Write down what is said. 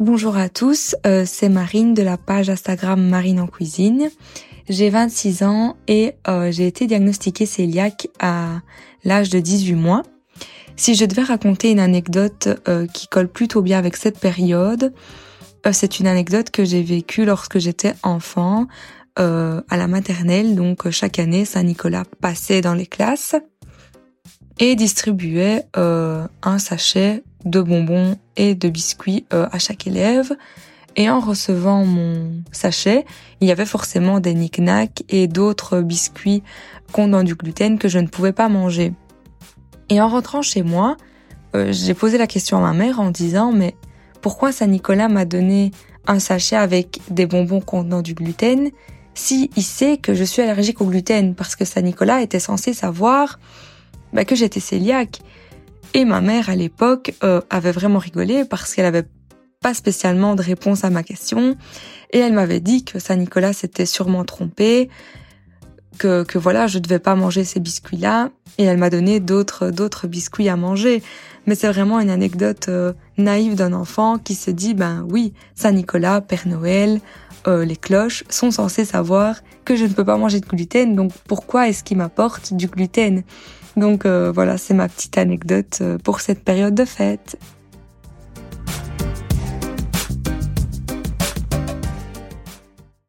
Bonjour à tous, euh, c'est Marine de la page Instagram Marine en cuisine. J'ai 26 ans et euh, j'ai été diagnostiquée cœliaque à l'âge de 18 mois. Si je devais raconter une anecdote euh, qui colle plutôt bien avec cette période, c'est une anecdote que j'ai vécue lorsque j'étais enfant à la maternelle. Donc chaque année, Saint-Nicolas passait dans les classes et distribuait un sachet de bonbons et de biscuits euh, à chaque élève. Et en recevant mon sachet, il y avait forcément des knick et d'autres biscuits contenant du gluten que je ne pouvais pas manger. Et en rentrant chez moi, euh, j'ai posé la question à ma mère en disant mais pourquoi Saint-Nicolas m'a donné un sachet avec des bonbons contenant du gluten si il sait que je suis allergique au gluten? Parce que Saint-Nicolas était censé savoir bah, que j'étais cœliaque et ma mère, à l'époque, euh, avait vraiment rigolé parce qu'elle avait pas spécialement de réponse à ma question. Et elle m'avait dit que Saint-Nicolas s'était sûrement trompé, que, que voilà, je devais pas manger ces biscuits-là. Et elle m'a donné d'autres, d'autres biscuits à manger. Mais c'est vraiment une anecdote euh, naïve d'un enfant qui se dit, ben oui, Saint-Nicolas, Père Noël, euh, les cloches sont censés savoir que je ne peux pas manger de gluten, donc pourquoi est-ce qu'ils m'apportent du gluten? Donc euh, voilà, c'est ma petite anecdote euh, pour cette période de fête.